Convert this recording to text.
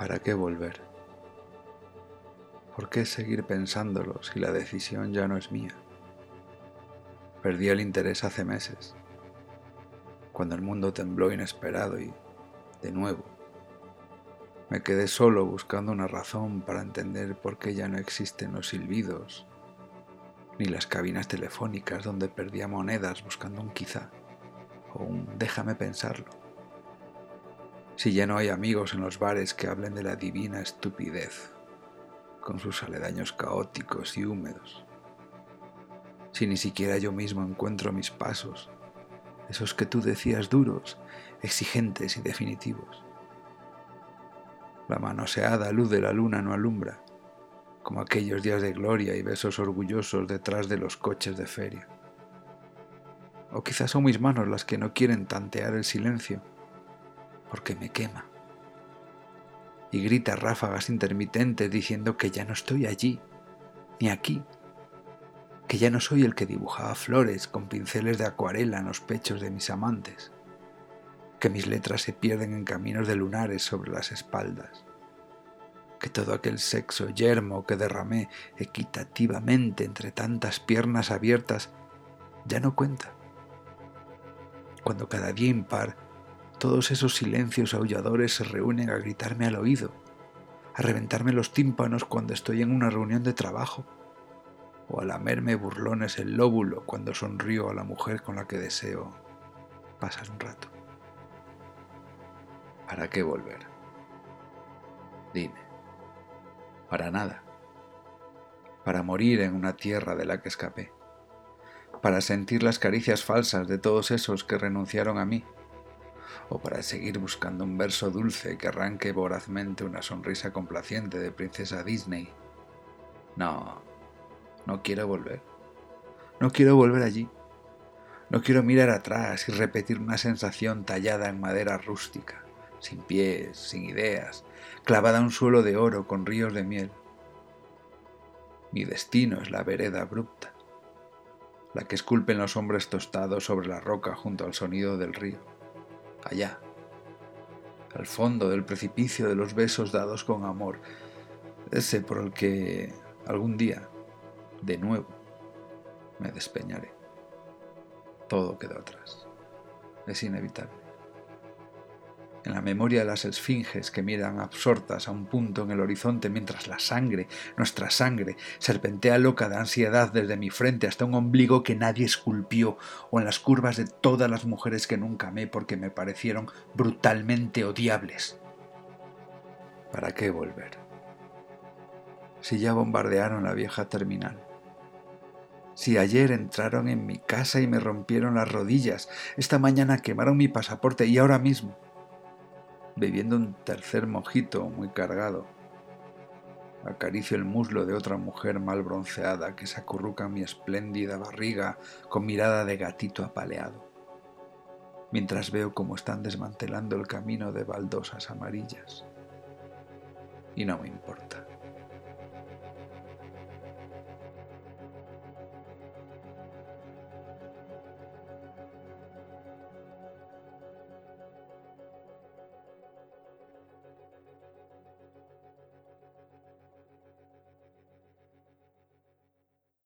¿Para qué volver? ¿Por qué seguir pensándolo si la decisión ya no es mía? Perdí el interés hace meses, cuando el mundo tembló inesperado y, de nuevo, me quedé solo buscando una razón para entender por qué ya no existen los silbidos, ni las cabinas telefónicas donde perdía monedas buscando un quizá o un déjame pensarlo. Si ya no hay amigos en los bares que hablen de la divina estupidez, con sus aledaños caóticos y húmedos. Si ni siquiera yo mismo encuentro mis pasos, esos que tú decías duros, exigentes y definitivos la manoseada luz de la luna no alumbra, como aquellos días de gloria y besos orgullosos detrás de los coches de feria. O quizás son mis manos las que no quieren tantear el silencio, porque me quema. Y grita ráfagas intermitentes diciendo que ya no estoy allí, ni aquí, que ya no soy el que dibujaba flores con pinceles de acuarela en los pechos de mis amantes que mis letras se pierden en caminos de lunares sobre las espaldas, que todo aquel sexo yermo que derramé equitativamente entre tantas piernas abiertas ya no cuenta. Cuando cada día impar todos esos silencios aulladores se reúnen a gritarme al oído, a reventarme los tímpanos cuando estoy en una reunión de trabajo, o a lamerme burlones el lóbulo cuando sonrío a la mujer con la que deseo pasar un rato. ¿Para qué volver? Dime. Para nada. Para morir en una tierra de la que escapé. Para sentir las caricias falsas de todos esos que renunciaron a mí. O para seguir buscando un verso dulce que arranque vorazmente una sonrisa complaciente de princesa Disney. No, no quiero volver. No quiero volver allí. No quiero mirar atrás y repetir una sensación tallada en madera rústica sin pies, sin ideas, clavada a un suelo de oro con ríos de miel. Mi destino es la vereda abrupta, la que esculpen los hombres tostados sobre la roca junto al sonido del río, allá, al fondo del precipicio de los besos dados con amor, ese por el que algún día, de nuevo, me despeñaré. Todo queda atrás. Es inevitable en la memoria de las esfinges que miran absortas a un punto en el horizonte mientras la sangre, nuestra sangre, serpentea loca de ansiedad desde mi frente hasta un ombligo que nadie esculpió, o en las curvas de todas las mujeres que nunca amé porque me parecieron brutalmente odiables. ¿Para qué volver? Si ya bombardearon la vieja terminal. Si ayer entraron en mi casa y me rompieron las rodillas, esta mañana quemaron mi pasaporte y ahora mismo bebiendo un tercer mojito muy cargado. Acaricio el muslo de otra mujer mal bronceada que se acurruca mi espléndida barriga con mirada de gatito apaleado, mientras veo cómo están desmantelando el camino de baldosas amarillas. Y no me importa.